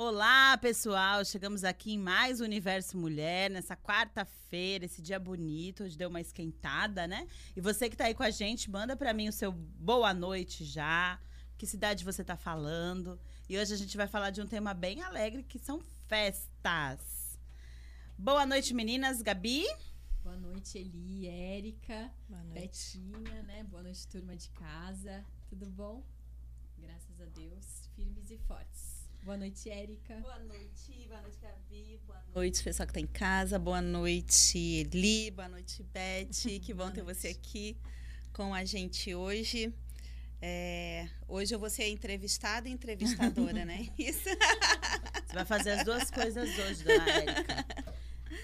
Olá, pessoal! Chegamos aqui em mais Universo Mulher, nessa quarta-feira, esse dia bonito, hoje deu uma esquentada, né? E você que tá aí com a gente, manda para mim o seu boa noite já, que cidade você tá falando. E hoje a gente vai falar de um tema bem alegre, que são festas. Boa noite, meninas. Gabi? Boa noite, Eli, Érica, Betinha, né? Boa noite, turma de casa. Tudo bom? Graças a Deus, firmes e fortes. Boa noite, Érica. Boa noite, boa noite, Gabi. Boa noite, pessoal que está em casa. Boa noite, Eli. Boa noite, Beth. Que bom ter você aqui com a gente hoje. É, hoje eu vou ser entrevistada e entrevistadora, né? Isso. Você vai fazer as duas coisas hoje, dona Érica.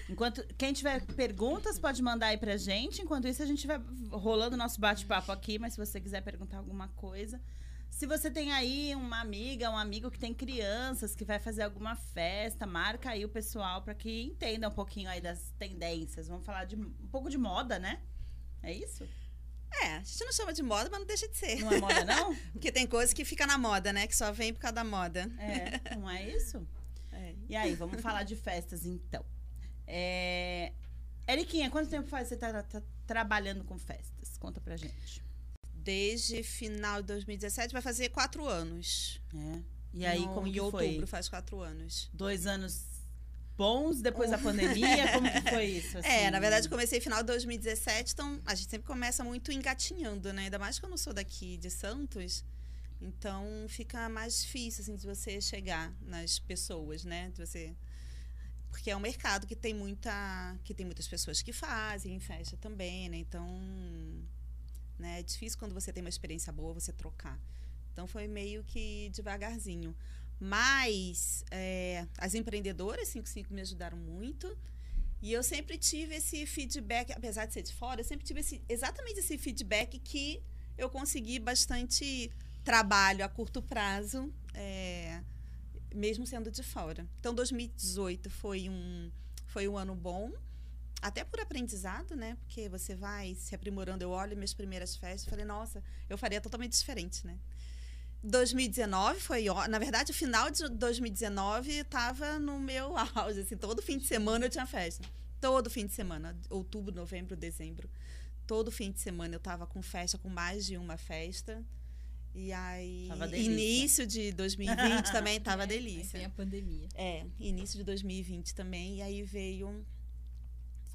Enquanto quem tiver perguntas pode mandar aí pra gente. Enquanto isso a gente vai rolando nosso bate-papo aqui, mas se você quiser perguntar alguma coisa, se você tem aí uma amiga, um amigo que tem crianças, que vai fazer alguma festa, marca aí o pessoal para que entenda um pouquinho aí das tendências. Vamos falar de um pouco de moda, né? É isso? É, a gente não chama de moda, mas não deixa de ser. Não é moda, não? Porque tem coisas que fica na moda, né? Que só vem por causa da moda. É, não é isso? É. E aí, vamos falar de festas, então. É... Eriquinha, quanto tempo faz você tá, tá trabalhando com festas? Conta pra gente desde final de 2017, vai fazer quatro anos. É. E aí, no, como que em foi? outubro faz quatro anos. Dois anos bons depois da pandemia? Como que foi isso? Assim? É, na verdade, comecei final de 2017, então a gente sempre começa muito engatinhando, né? Ainda mais que eu não sou daqui de Santos. Então fica mais difícil assim, de você chegar nas pessoas, né? De você porque é um mercado que tem muita que tem muitas pessoas que fazem festa também, né? Então né? É difícil quando você tem uma experiência boa você trocar. Então foi meio que devagarzinho. Mas é, as empreendedoras 55 me ajudaram muito. E eu sempre tive esse feedback, apesar de ser de fora, eu sempre tive esse, exatamente esse feedback que eu consegui bastante trabalho a curto prazo, é, mesmo sendo de fora. Então, 2018 foi um, foi um ano bom até por aprendizado, né? Porque você vai se aprimorando. Eu olho minhas primeiras festas e falei, nossa, eu faria totalmente diferente, né? 2019 foi, na verdade, o final de 2019 estava no meu auge, assim, todo fim de semana eu tinha festa. Todo fim de semana, outubro, novembro, dezembro. Todo fim de semana eu estava com festa, com mais de uma festa. E aí, início de 2020 também tava é, delícia. Aí a pandemia. É, início de 2020 também. E aí veio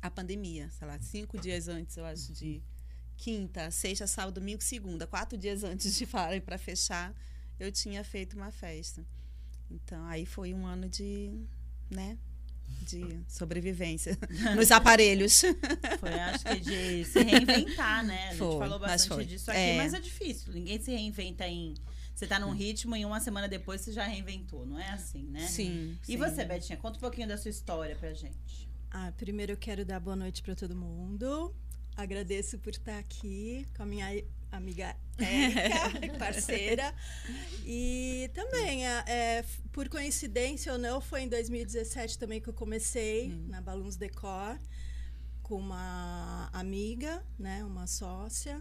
a pandemia, sei lá, cinco dias antes, eu acho, de quinta, sexta, sábado, domingo, segunda, quatro dias antes de falar para fechar, eu tinha feito uma festa. Então, aí foi um ano de, né, de sobrevivência nos aparelhos. Foi, acho que de se reinventar, né? A gente foi, falou bastante disso aqui, é. mas é difícil. Ninguém se reinventa em. Você tá num ritmo e uma semana depois você já reinventou, não é assim, né? Sim. E sim. você, Betinha, conta um pouquinho da sua história pra gente. Ah, primeiro eu quero dar boa noite para todo mundo. Agradeço por estar aqui com a minha amiga Érica, parceira. E também, é, é, por coincidência ou não, foi em 2017 também que eu comecei hum. na Balloons Decor com uma amiga, né, uma sócia.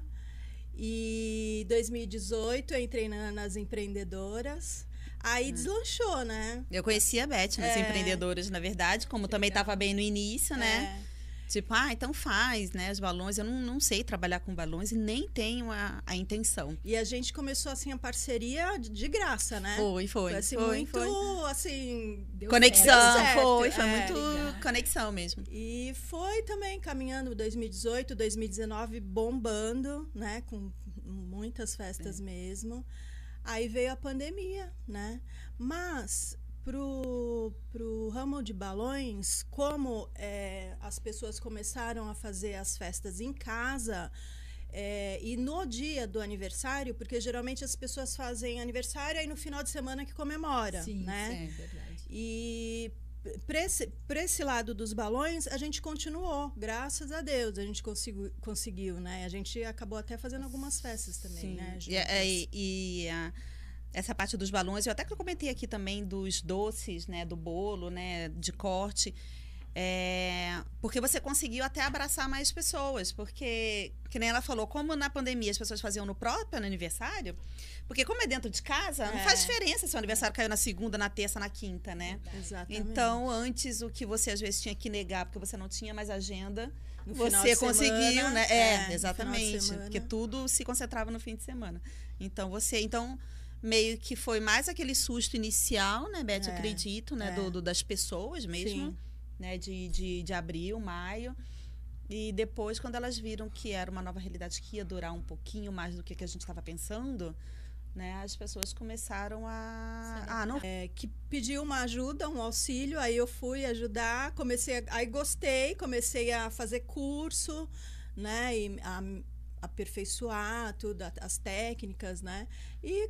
E 2018 eu entrei na, nas empreendedoras. Aí deslanchou, né? Eu conhecia a Beth nas é. empreendedoras, na verdade, como Legal. também estava bem no início, né? É. Tipo, ah, então faz, né? Os balões. Eu não, não sei trabalhar com balões e nem tenho a, a intenção. E a gente começou, assim, a parceria de, de graça, né? Foi, foi. Foi, assim, foi, muito, foi. assim... conexão, certo. foi. Foi é, muito conexão mesmo. E foi também caminhando 2018, 2019, bombando, né? Com muitas festas é. mesmo. Aí veio a pandemia, né? Mas pro, pro ramo de balões, como é, as pessoas começaram a fazer as festas em casa, é, e no dia do aniversário, porque geralmente as pessoas fazem aniversário e no final de semana que comemora, sim, né? Sim, é verdade. E para esse, esse lado dos balões, a gente continuou, graças a Deus, a gente conseguiu, conseguiu né? A gente acabou até fazendo algumas festas também, Sim. né? E, é, e, e a, essa parte dos balões, eu até que eu comentei aqui também dos doces, né? Do bolo, né? De corte. É, porque você conseguiu até abraçar mais pessoas. Porque, que nem ela falou, como na pandemia as pessoas faziam no próprio aniversário, porque como é dentro de casa, não É. faz diferença se o aniversário caiu na segunda, na terça, na quinta, né? Exatamente. Então, antes o que você às vezes tinha que negar porque você não tinha mais agenda, No você conseguiu, semana, né? é, É, no exatamente. Porque tudo se concentrava no fim de semana. Então, você. Então, meio que foi mais aquele susto inicial, né, Beth? É, Acredito, né? é. Do, do- das pessoas mesmo, Sim. Né? De, de, de abril, maio. E depois, quando elas viram que era uma nova realidade que ia durar um pouquinho mais do que, que a gente estava pensando, né? As pessoas começaram a. Ah, não. É, que pediu uma ajuda, um auxílio, aí eu fui ajudar, comecei, a, aí gostei, comecei a fazer curso, né, e a, aperfeiçoar tudo, as técnicas, né, e,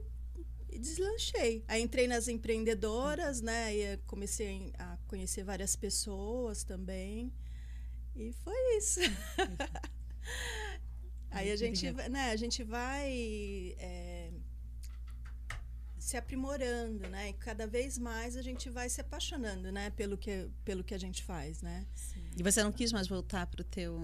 e deslanchei. Aí entrei nas empreendedoras, né, e comecei a conhecer várias pessoas também, e foi isso. aí a gente, vai- né, a gente vai é, se aprimorando, né? E cada vez mais a gente vai se apaixonando, né? Pelo que, pelo que a gente faz, né? E você não quis mais voltar pro teu.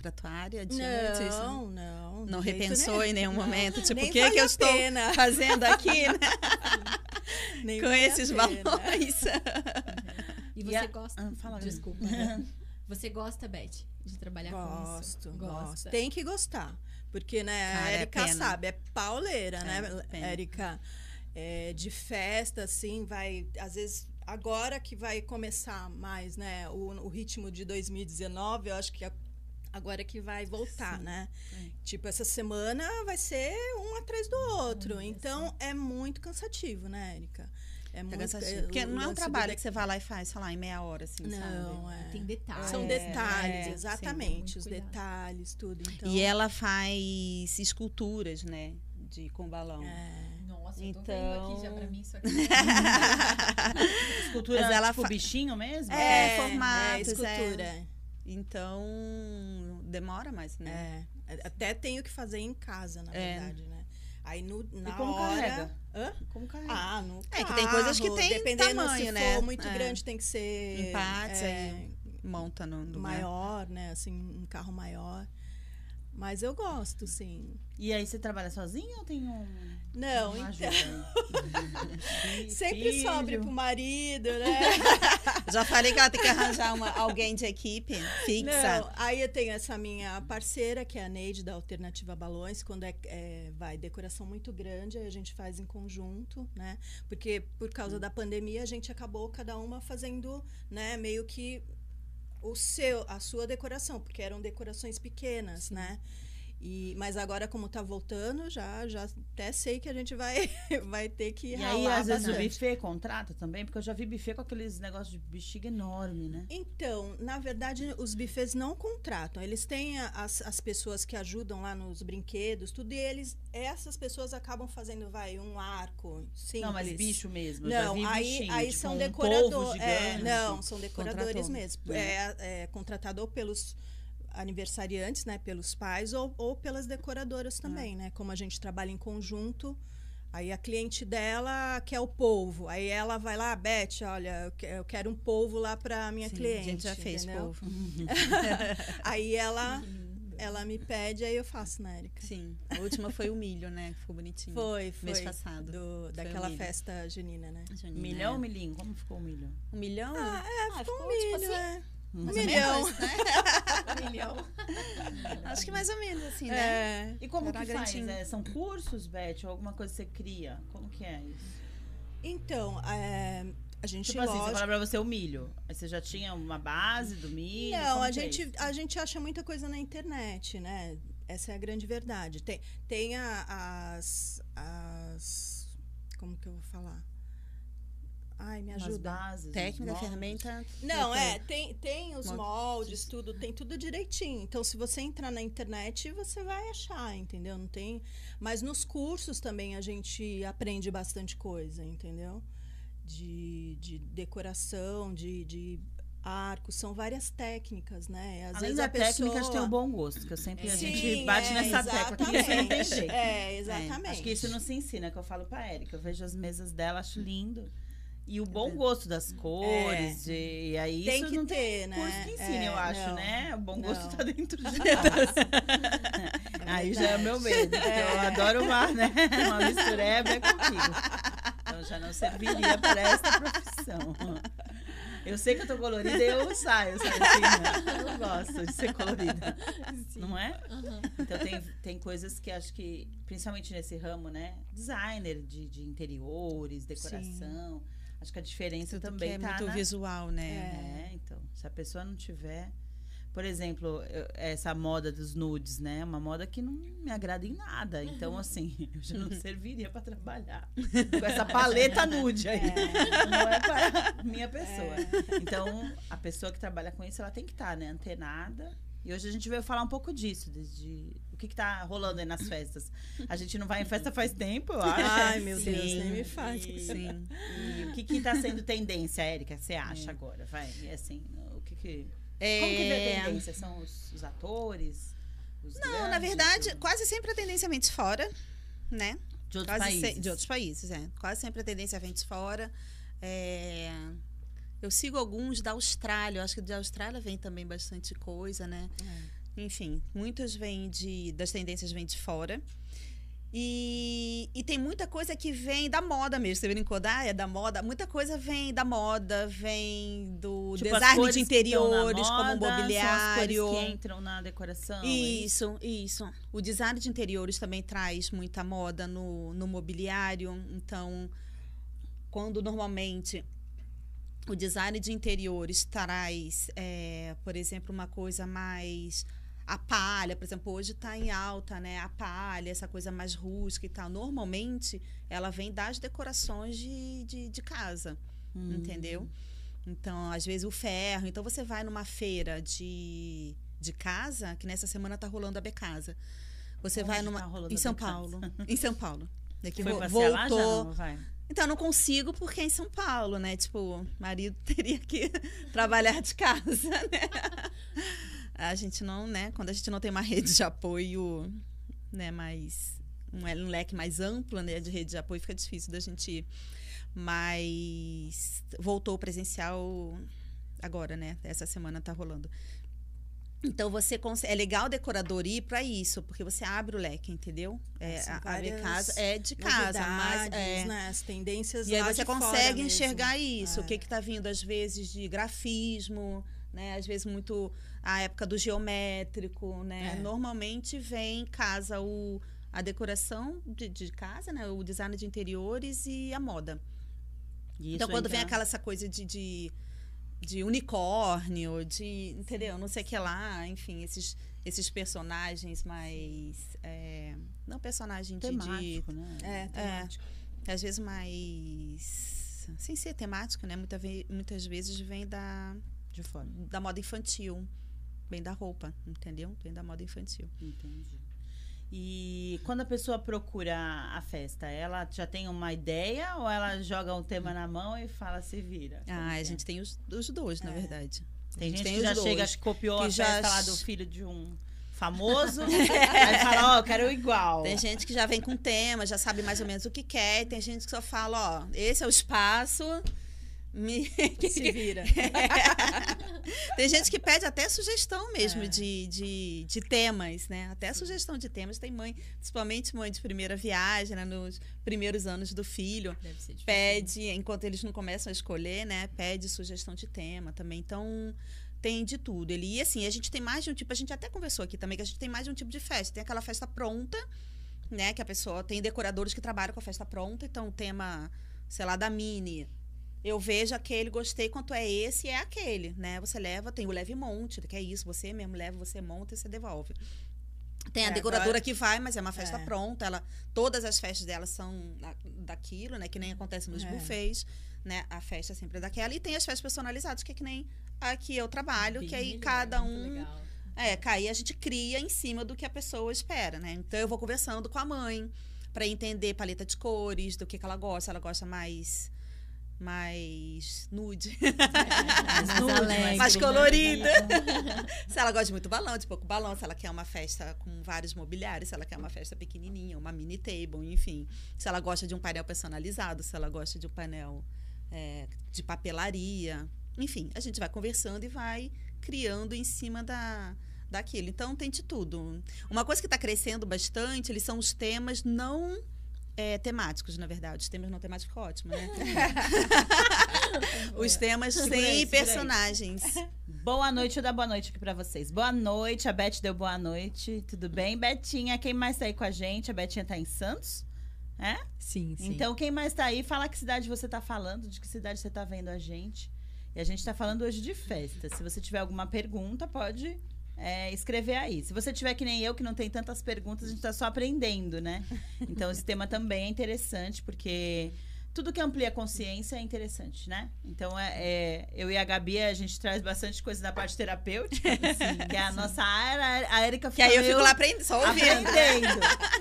Pra tua área de antes? Não, não. Não repensou nenhum. em nenhum Não, momento? Tipo, o que, vale que eu estou pena. fazendo aqui, né? Nem Com vale esses valores? E E você a- gosta. Ah, fala, Desculpa. Você gosta, Beth, de trabalhar com Gosto, isso? gosto. Tem que gostar. Porque, né, Cara, a é Erika pena. sabe, é pauleira, né, É, pena. Érica? É, de festa, assim, vai. Às vezes, agora que vai começar mais, né, o, o ritmo de 2019, eu acho que a- agora que vai voltar, né? É. Tipo, essa semana vai ser um atrás do outro. então, é muito cansativo, né, Érica? É É muito cansativo. Porque não é um trabalho de- que você vai lá e faz, sei lá, em meia hora, assim, sabe? Não, é. Tem detalhes. São É, detalhes, é, exatamente. sim. Os cuidado. detalhes, tudo. Então, E ela faz esculturas, né? De, com balão. é, Nossa, eu tô vendo aqui já pra Então- mim isso aqui. Escultura, Mas ela tipo, fa- bichinho mesmo? É, é, formatos, é escultura. Então, demora mais, né? É. Até tenho que fazer em casa, na É. verdade, né? Aí no, na E como hora. carrega? Hã? Como carrega? Ah, no É que tem coisas que carro, tem dependendo tamanho, se né? for muito É. grande, tem que ser Empates, é, aí monta no lugar. maior, né? Assim, um carro maior. Mas eu gosto, sim. E aí você trabalha sozinha ou tem um. Não, então, sempre filho? sobre pro marido, né? Já falei que ela tem que arranjar uma, alguém de equipe fixa. Não, aí eu tenho essa minha parceira, que é a Neide, da Alternativa Balões. Quando é, é, vai decoração muito grande, aí a gente faz em conjunto, né? Porque por causa da pandemia, a gente acabou cada uma fazendo, né, meio que o seu, a sua decoração, porque eram decorações pequenas, né? E, mas agora, como tá voltando, já, já até sei que a gente vai, vai ter que E aí, às vezes, o bastante. buffet contrata também, porque eu já vi buffet com aqueles negócios de bexiga enorme, né? Então, na verdade, os buffets não contratam. Eles têm as, as pessoas que ajudam lá nos brinquedos, tudo, e eles, essas pessoas acabam fazendo, vai, um arco simples. Não, mas bicho mesmo. Não, aí, bichinho, aí tipo, são um decoradores. É, não, são decoradores Contratou. mesmo. É, é contratado pelos aniversariantes, né, pelos pais, ou, ou pelas decoradoras também, né? Como a gente trabalha em conjunto. Aí a cliente dela quer o polvo. Aí ela vai lá, Beth, olha, eu que- eu quero um polvo lá para minha Sim, cliente. a gente já fez entendeu? povo. Aí ela, ela me pede, aí eu faço, né, Erika? Sim. A última foi o milho, né? Ficou bonitinho. Foi, foi. Mês passado. do- daquela festa junina, né? Junina, Milhão é. ou milhinho? Como ficou o milho? Um milhão? Ah, é, Ah, ficou ficou, um tipo milho, assim, é. Um mais ou milhão. menos, né? milhão. Acho que mais ou menos assim, né? É. E como Era que faz? É, são cursos, Beth? Ou alguma coisa que você cria? Como que é isso? Então, é, a gente Tipo assim, você lógico- fala pra você o milho. Você já tinha uma base do milho? Não, a é gente, isso? a gente acha muita coisa na internet, né? Essa é a grande verdade. Tem, tem a- as, as. Como que eu vou falar? Ai, me ajuda. bases, Técnica, ferramenta. Não, Tem. é, tem, tem os Moldes. moldes, tudo, tem tudo direitinho. Então, se você entrar na internet, você vai achar, entendeu? Não tem. Mas nos cursos também a gente aprende bastante coisa, entendeu? De, de decoração, de, de arco, são várias técnicas, né? Às Além vezes da a pessoa... técnica de ter um bom gosto, que eu sempre a Sim, gente bate é, nessa tecla, que isso não tem exatamente. jeito. É, exatamente. Acho que isso não se ensina, que eu falo pra Erika. Eu vejo as mesas dela, acho lindo. E o bom gosto das cores. E, e aí Tem isso que não ter, tem né? curso que ensine, É, eu acho, não, né? O bom gosto não. tá dentro de nós. aí já é o meu medo, porque eu adoro uma, né? Uma mistureba é comigo. Então já não serviria para esta profissão. Eu sei que eu tô colorida e eu saio, sabe assim, né? Eu gosto de ser colorida, Sim. não é? Aham. Então tem, tem coisas que acho que, principalmente nesse ramo, né? Designer de, de interiores, decoração. Acho que a diferença Tudo também que é tá muito na, visual, né? é, então. Se a pessoa não tiver. Por exemplo, essa moda dos nudes, né? É uma moda que não me agrada em nada. Então, assim, eu já não serviria para trabalhar com essa paleta nude aí. Não é para minha pessoa. Então, a pessoa que trabalha com isso, ela tem que estar, né? Antenada. E hoje a gente veio falar um pouco disso, desde o que, que tá rolando aí nas festas. A gente não vai em festa faz tempo, eu acho. Ai, meu Sim. Deus, nem me fale. Sim. E o que que tá sendo tendência, Érica? Você acha É. agora? Vai, e assim, o que que... Como que vê a É, tendência? São os, os atores? Os Não, na grandes, verdade, os- quase sempre a tendência vem de fora, né? de outros Quase se- países. de outros países, é. Quase sempre a tendência vem de fora. É, Eu sigo alguns da Austrália. Eu acho que da Austrália vem também bastante coisa, né? Enfim, muitas vêm de. das tendências vêm de fora. E, e tem muita coisa que vem da moda mesmo. Você brincou da, é da moda. Muita coisa vem da moda, vem do Tipo, design de interiores, como moda, mobiliário. São as que entram na decoração. é Isso, isso. O design de interiores também traz muita moda no, no mobiliário. Então, quando normalmente o design de interiores traz, é, por exemplo, uma coisa mais. A palha, por exemplo, hoje está em alta, né? A palha, essa coisa mais rústica e tal. Normalmente, ela vem das decorações de, de, de casa Hum. entendeu? Então, às vezes o ferro. Então, você vai numa feira de, de casa, que nessa semana tá rolando a Becasa. Você Onde vai numa. tá em São Becasa? Paulo. Em São Paulo. Daqui Foi vo- passear lá já? voltou. Não, vai. Então, não consigo porque é em São Paulo, né? Tipo, o marido teria que trabalhar de casa, né? A gente não, né? Quando a gente não tem uma rede de apoio, né, mais. Um, um leque mais amplo, né, de rede de apoio, fica difícil da gente ir. Mas voltou presencial agora, né? Essa semana tá rolando. Então você consegue. É legal o decorador ir para isso, porque você abre o leque, entendeu? É, São a, a várias casa é de casa, mas é, né? As tendências e aí você consegue mesmo. enxergar isso. É. O que está vindo, às vezes, de grafismo, né? Às vezes, muito a época do geométrico, né? É. Normalmente vem em casa o, a decoração de, de casa, né? O design de interiores e a moda. E então, isso quando vem entra- aquela essa coisa de, de, de unicórnio, de. Entendeu? Não sei o que lá, enfim, esses, esses personagens mais. é, não personagem de- de Temático, né? É, temático. às vezes mais sem ser temático, né? Muita muitas vezes vem da, De fora. da moda infantil, vem da roupa, entendeu? Vem da moda infantil. Entendi. E quando a pessoa procura a festa, ela já tem uma ideia ou ela joga um tema na mão e fala se vira? Ah, que a é? gente tem os, os dois, na verdade. Tem a gente tem que já dois. chega, copiou que a já festa lá do filho de um famoso, aí fala, ó, eu quero igual. Tem gente que já vem com tema, já sabe mais ou menos o que quer, e tem gente que só fala, ó, esse é o espaço. Me... Se vira. Tem gente que pede até sugestão mesmo É. de, de, de temas, né? Até sugestão de temas. Tem mãe, principalmente mãe de primeira viagem, né? nos primeiros anos do filho. Deve ser difícil. Pede, enquanto eles não começam a escolher, né? Pede sugestão de tema também. Então, tem de tudo. Ele, e assim, a gente tem mais de um tipo, a gente até conversou aqui também, que a gente tem mais de um tipo de festa. Tem aquela festa pronta, né? Que a pessoa tem decoradores que trabalham com a festa pronta. Então, o tema, sei lá, da Mini. Eu vejo aquele, gostei, quanto é esse, é aquele, né? Você leva, tem o leve monte, que é isso, você mesmo leva, você monta e você devolve. Tem a É, decoradora agora- que vai, mas é uma festa É. pronta. Ela, todas as festas dela são da- daquilo, né? Que nem acontece nos É. buffets, né? A festa sempre é daquela. E tem as festas personalizadas, que é que nem a que eu trabalho, Bem que aí melhor, cada muito um. legal. É, cair a gente cria em cima do que a pessoa espera, né? Então eu vou conversando com a mãe para entender paleta de cores, do que, que ela gosta. Ela gosta mais mais nude, Mais nude, alegre, mais né? colorida. se ela gosta de muito balão, de pouco balão, se ela quer uma festa com vários mobiliários, se ela quer uma festa pequenininha, uma mini table, enfim. Se ela gosta de um painel personalizado, se ela gosta de um painel é, de papelaria. Enfim, a gente vai conversando e vai criando em cima da, daquilo. Então, tem de tudo. Uma coisa que está crescendo bastante, eles são os temas não é, temáticos, na verdade. Os temas não temáticos ficam ótimo, né? Os temas sem personagens. Boa noite, eu dar boa noite aqui pra vocês. Boa noite, a Beth deu boa noite. Tudo bem? Betinha, quem mais tá aí com a gente? A Betinha tá em Santos? É? Sim, sim. Então, quem mais tá aí, fala que cidade você tá falando, de que cidade você tá vendo a gente. E a gente tá falando hoje de festa. Se você tiver alguma pergunta, pode é, escrever aí. Se você tiver que nem eu, que não tem tantas perguntas, a gente tá só aprendendo, né? Então, esse tema também é interessante, porque tudo que amplia a consciência é interessante, né? Então, é, é, eu e a Gabi, a gente traz bastante coisa da parte terapêutica, que é a nossa área. A Erika Que aí eu fico lá aprendendo, só ouvindo. aprendendo.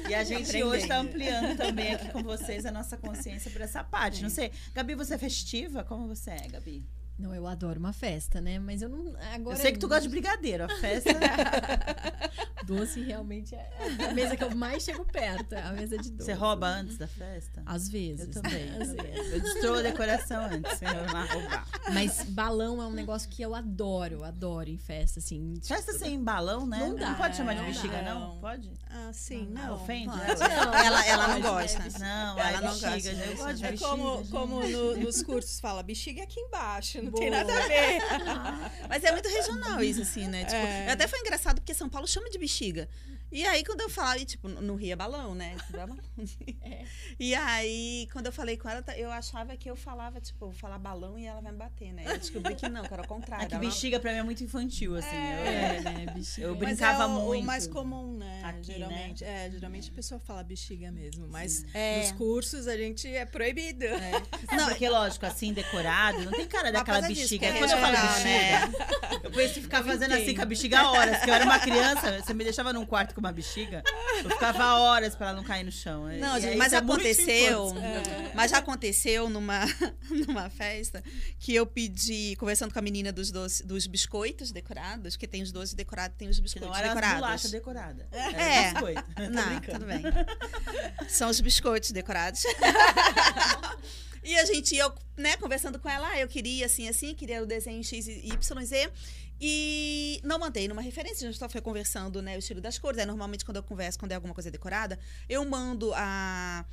E a gente Aprendendo. hoje está ampliando também aqui com vocês a nossa consciência para essa parte. Não sei, Gabi, você é festiva? Como você é, Gabi? Não, eu adoro uma festa, né? Mas eu não. Agora. eu sei que tu gosta de brigadeiro. A festa. Doce realmente é a mesa que eu mais chego perto. É a mesa de doce. você rouba antes da festa? Às vezes. Eu também. Às também. vezes. Eu destruo a decoração antes. Eu lá roubar. Mas balão é um negócio que eu adoro, adoro em festa, assim. Festa sem balão, né? Não dá, pode chamar de não bexiga, dá. não? Pode? Ah, sim, Não, não. ofende, né? Ela, ela não gosta. né? Não, Ela é não bexiga. gosta Eu gosto de É bexiga. como, gente. como no- nos cursos fala, bexiga aqui embaixo, não tem nada a ver. Mas é muito regional isso, assim, né? Tipo, É. Até foi engraçado porque São Paulo chama de bexiga. E aí, quando eu falava, e, tipo, no Rio é balão, né? É balão. É. E aí, quando eu falei com ela, eu achava que eu falava, tipo, eu vou falar balão e ela vai me bater, né? Eu descobri que não, que era o contrário. É que Ela- bexiga pra mim é muito infantil, assim. É, né, bexiga. Eu Mas brincava é o, muito. o mais comum, né? Aqui, geralmente. É, geralmente a pessoa fala bexiga mesmo. Mas É. nos cursos a gente é proibido. Não, porque, lógico, assim, decorado, não tem cara daquela disso, bexiga. é Quando eu falo regional, bexiga, eu conheci ficar fazendo assim com a bexiga horas. Que eu era uma criança, você me deixava num quarto com uma bexiga, eu ficava horas pra ela não cair no chão. Não, E gente, mas é aconteceu. infância. Mas já aconteceu numa, numa festa que eu pedi, conversando com a menina dos doces, dos biscoitos decorados, que tem os doces decorados, tem os Que biscoitos não era decorados. decoradas. Era É. biscoito. Tô Não, tudo bem. São os biscoitos decorados. e a gente, eu, né, conversando com ela, ah, eu queria assim, assim, queria o desenho X Y, Z. E não mandei numa referência, a gente só foi conversando, né, o estilo das cores. Aí, normalmente, quando eu converso, quando é alguma coisa decorada, eu mando a.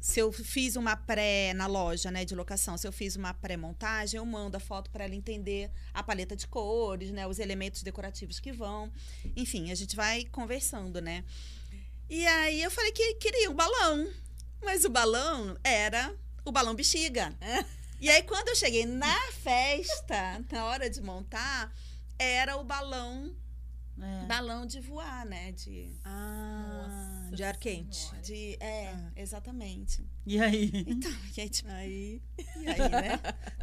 Se eu fiz uma pré na loja, né, de locação, se eu fiz uma pré-montagem, eu mando a foto para ela entender a paleta de cores, né, os elementos decorativos que vão. Enfim, a gente vai conversando, né? E aí eu falei que queria o balão. Mas o balão era o balão bexiga. E aí, quando eu cheguei na festa, na hora de montar, era o balão, É. balão de voar, né? De. Ah, Nossa de ar quente. De é, Ah. exatamente. E aí? Então, e aí, tipo, Aí. e aí, né?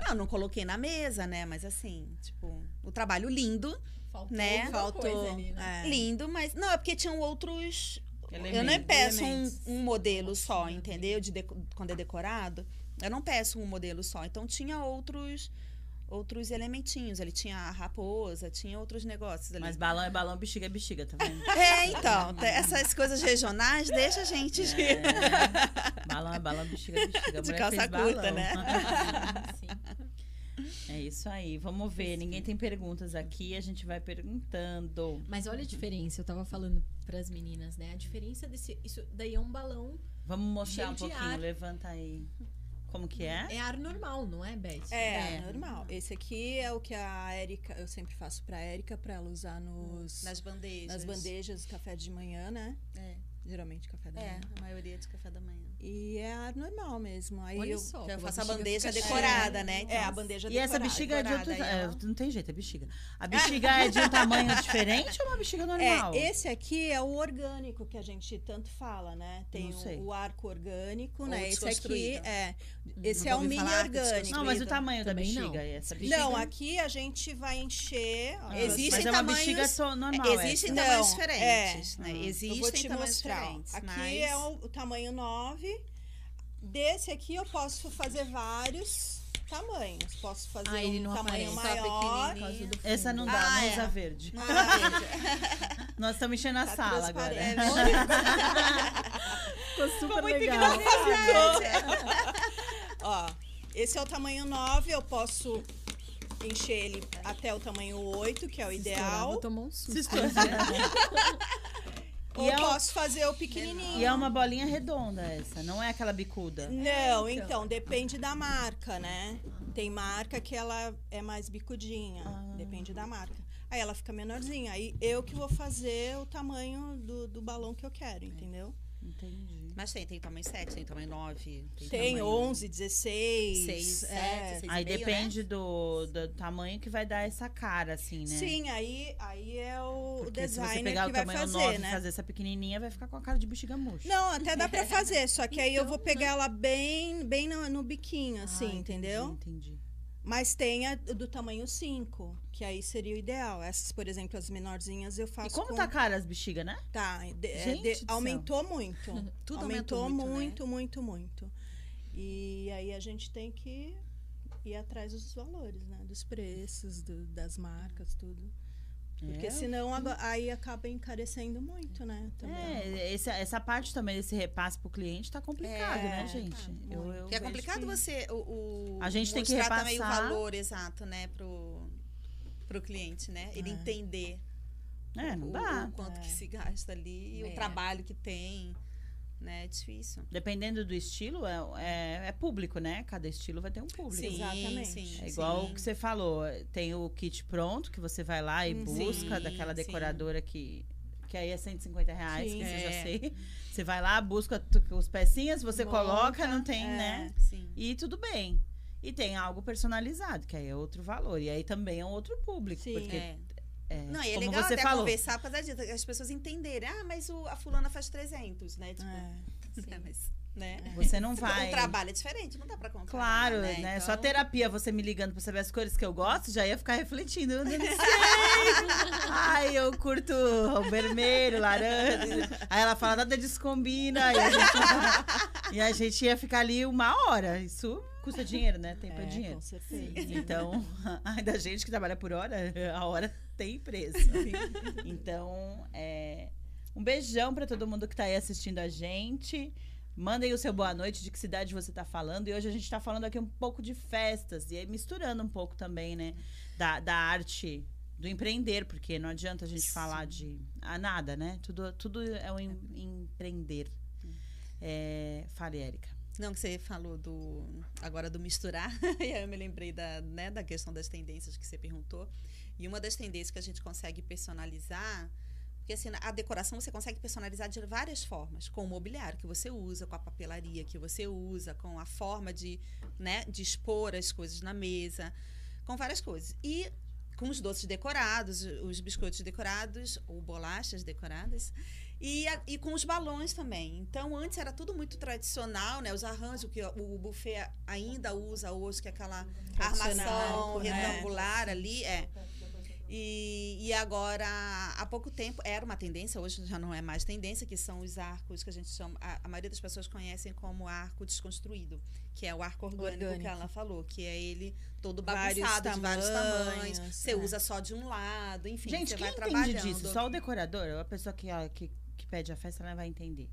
Não, não coloquei na mesa, né? Mas assim, tipo, o trabalho lindo, Faltou Né? Faltou. coisa ali, né? é. lindo, mas. Não, é porque tinham outros Eu não Elementos. peço um, um modelo só, entendeu? De deco- quando é decorado. Eu não peço um modelo só. Então tinha outros outros elementinhos. Ele tinha a raposa, tinha outros negócios ali. Mas balão é balão, bexiga é bexiga, tá vendo? É, então, essas coisas regionais deixa a gente de. É. Balão é balão, bexiga é bexiga. A De mulher calça fez curta, balão. né? Sim. É isso aí. Vamos ver. Ninguém tem perguntas aqui, a gente vai perguntando. Mas olha a diferença, eu tava falando pras meninas, né? A diferença desse. Isso daí é um balão. Vamos mostrar um pouquinho. ar. Levanta aí. Como que é? É ar normal, não é, Beth? É, É. normal. Esse aqui é o que a Érica, eu sempre faço pra Érica, pra ela usar nos, Nas bandejas. nas bandejas do café de manhã, né? É, Geralmente café da é, manhã. a maioria de café da manhã. E é ar normal mesmo. Aí Olha eu, só. Eu faço a bandeja fica decorada, cheia. né? É, Então, a bandeja E essa decorada. bexiga é de outro. decorada, é, não tem jeito, é bexiga. A bexiga é de um tamanho diferente ou uma bexiga normal? É, esse aqui é o orgânico que a gente tanto fala, né? Tem Não o, o arco orgânico, Ou né? Esse aqui é. Esse Nunca é o mini falar que orgânico. Não, mas o tamanho da Também bexiga. não. Essa bexiga. Não, aqui a gente vai encher. Ah, Existem mas é uma tamanhos- bexiga só normal. Existem essa. Não, tamanhos diferentes, é. né? Existem Eu vou te tamanhos mostrar. diferentes. Aqui mas... é o, o tamanho 9. Desse aqui eu posso fazer vários tamanhos. Posso fazer Ah, ele um não tamanho aparece. Só maior. Essa não dá, Ah, não é. usa verde. Ah, Nós estamos enchendo a Tá sala agora. transparente. Ficou super muito legal. Ó, Esse é o tamanho 9, eu posso encher ele até o tamanho 8, que é o Se estourar, ideal. Vou tomar um susto. Se estourar. Ou E é posso fazer o pequenininho. E é uma bolinha redonda essa, não é aquela bicuda. Não, então. então, depende da marca, né? Tem marca que ela é mais bicudinha, Ah. depende da marca. Aí ela fica menorzinha. Aí eu que vou fazer o tamanho do, do balão que eu quero, entendeu? Entendi. Mas tem, tem tamanho 7, tem tamanho 9. Tem, Tem tamanho 11, 16. 6, é. 7, 6 Aí depende do, do tamanho que vai dar essa cara, assim, né? Sim, aí, aí é o Porque se você designer pegar que o vai tamanho fazer, 9 e né? fazer essa pequenininha, vai ficar com a cara de bexiga murcha. Não, até dá pra fazer, só que aí eu vou Então, pegar ela bem, bem no, no biquinho, assim, Ah, entendi, entendeu? Entendi. Mas tem a do tamanho 5, que aí seria o ideal. Essas, por exemplo, as menorzinhas eu faço E como com... tá cara as bexigas, né? Tá, de- é, Gente de- aumentou muito. Tudo aumentou aumentou muito, né? muito, muito, muito. E aí a gente tem que ir atrás dos valores, né? Dos preços, do- das marcas, tudo. Porque É. senão agora- aí acaba encarecendo muito, né? Também. É, esse- essa parte também desse repasse pro cliente tá complicado, É, né, tá, gente? muito. Eu- eu Porque é complicado que- você o, o- A gente tem que mostrar também o repassar. valor exato, né, pro, pro cliente, né? Ele É. entender É, não o, dá. o quanto É. que se gasta ali, É. o trabalho que tem, né? É difícil. Dependendo do estilo, é, é, é público, né? Cada estilo vai ter um público. Sim, Exatamente. sim. É igual sim. o que você falou. Tem o kit pronto, que você vai lá e busca, sim, daquela sim. decoradora que. Que aí é 150 reais, Sim. que você já É. sei. Você vai lá, busca os pecinhas, você Monta, coloca, não tem, é. né? Sim. E tudo bem. E tem algo personalizado, que aí é outro valor. E aí também é um outro público. Sim. Porque, É. é, Não, e é legal você até falou. conversar por causa disso, as pessoas entenderem. Ah, mas o, a fulana faz 300, né? Tipo, É. é, mas, né? Você não vai. O trabalho é diferente, não dá pra comparar, Claro, né? né? Então, Só terapia, você me ligando pra saber as cores que eu gosto, já ia ficar refletindo. Eu não sei. Ai, eu curto o vermelho, laranja. Aí ela fala, nada descombina. E a, gente, e a gente ia ficar ali uma hora. Isso custa dinheiro, né? Tempo é, É, dinheiro. com certeza. Então, ainda gente que trabalha por hora, a hora tem preço. Então, é, um beijão pra todo mundo que tá aí assistindo a gente. Mandem o seu boa noite, de que cidade você tá falando. E hoje a gente tá falando aqui um pouco de festas. E aí misturando um pouco também, né? Da, da arte do empreender, porque não adianta a gente falar de ah, nada, né? Tudo, tudo é um em- empreender. É, fale, Érica. Não, que você falou do agora do misturar, e aí eu me lembrei da, né, da questão das tendências que você perguntou. E uma das tendências que a gente consegue personalizar, porque assim, a decoração você consegue personalizar de várias formas, com o mobiliário que você usa, com a papelaria que você usa, com a forma de, né, de expor as coisas na mesa, com várias coisas. E com os doces decorados, os biscoitos decorados, ou bolachas decoradas. E, a- e com os balões também. Então, antes era tudo muito tradicional, né? Os arranjos que o, o buffet ainda usa hoje, que é aquela armação né? retangular ali, é. E, e agora, há pouco tempo, era uma tendência, hoje já não é mais tendência, que são os arcos que a gente chama, a, a maioria das pessoas conhecem como arco desconstruído, que é o arco orgânico, que Orgânico. ela falou, que é ele todo Vários bagunçado, de vários tamanhos, tamanhos. Você é. usa só de um lado, enfim, Gente, você quem vai entende trabalhando. disso? Só o decorador? A pessoa que, que, que pede a festa, ela vai entender.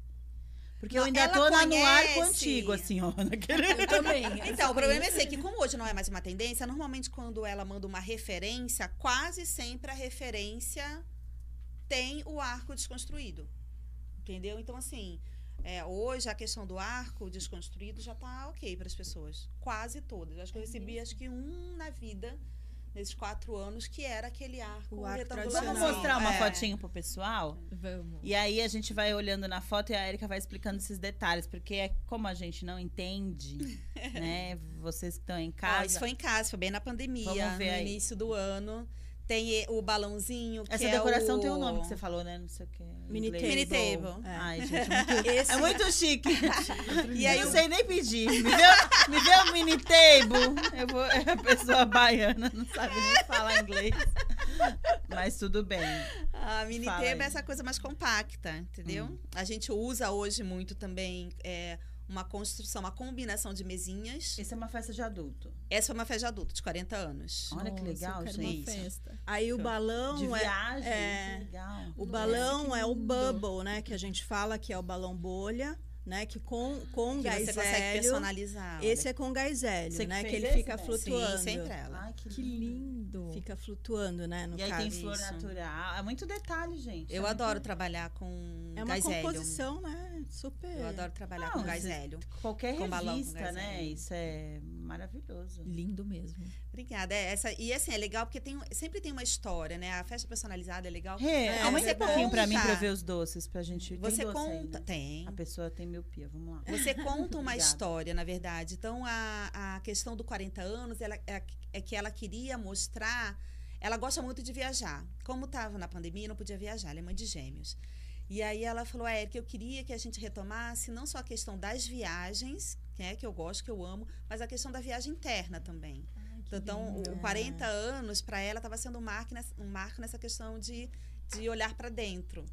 Porque Não, eu ainda tô na, no arco conhece. antigo, assim, ó. Naquele... Eu também. Então, o problema é ser que, como hoje não é mais uma tendência, normalmente quando ela manda uma referência, quase sempre a referência tem o arco desconstruído. Entendeu? Então, assim, é, hoje a questão do arco desconstruído já tá ok para as pessoas. Quase todas. Acho que eu recebi, acho que um na vida, nesses quatro anos, que era aquele arco, O arco retangular. Vamos mostrar uma É. fotinho pro pessoal? Vamos. E aí a gente vai olhando na foto e a Erika vai explicando esses detalhes, porque é como a gente não entende, né? Vocês que estão em casa. isso foi em casa, foi bem na pandemia, Vamos ver no aí. início do ano. Tem o balãozinho, que Essa é decoração o... tem um nome que você falou, né? Não sei o que. Mini inglês. Mini table. table. É. Ai, gente, muito, Esse- é muito chique. E aí não o- sei nem pedir. Me vê, me vê o mini table. Eu vou, a pessoa baiana não sabe nem falar inglês. Mas tudo bem. A mini Fala table aí. é essa coisa mais compacta, entendeu? Hum. A gente usa hoje muito também é, uma construção, uma combinação de mesinhas. Isso é uma festa de adulto. Essa foi uma festa de adulto, de 40 anos. Olha que Nossa, legal, eu quero gente. Uma festa. Aí o balão De é, viagem, é, que legal. o balão que é o bubble, né, que a gente fala que é o balão bolha. né? Que com, com Que gás você consegue hélio. personalizar. Esse olha. é com gás hélio, Você que né? Que ele esse, fica né? flutuando. Sim, sempre ela. Ai, que Que lindo. lindo. Fica flutuando, né? No E aí tem flor isso. natural. É muito detalhe, gente. Eu é adoro muito... trabalhar com É uma gás hélio. composição, né? Super. Eu adoro trabalhar Não, com gás hélio. Qualquer com balão, com revista, gás né? hélio. Isso é maravilhoso. Lindo mesmo. Obrigada. É, essa, e assim, é legal porque tem, sempre tem uma história, né? A festa personalizada é legal. Rê, É, aumenta você um pouquinho pra mim pra ver os doces, pra gente. Tem Você aí, conta. né? Tem. A pessoa tem miopia, vamos lá. Você conta uma história, na verdade. Então, a, a questão do 40 anos ela, é, é que ela queria mostrar. Ela gosta muito de viajar. Como estava na pandemia, não podia viajar. Ela é mãe de gêmeos. E aí ela falou, é, que eu queria que a gente retomasse não só a questão das viagens, né, que eu gosto, que eu amo, mas a questão da viagem interna também. Então, lindo. o 40 anos, para ela, estava sendo um marco, nessa, um marco nessa questão de, de olhar para dentro.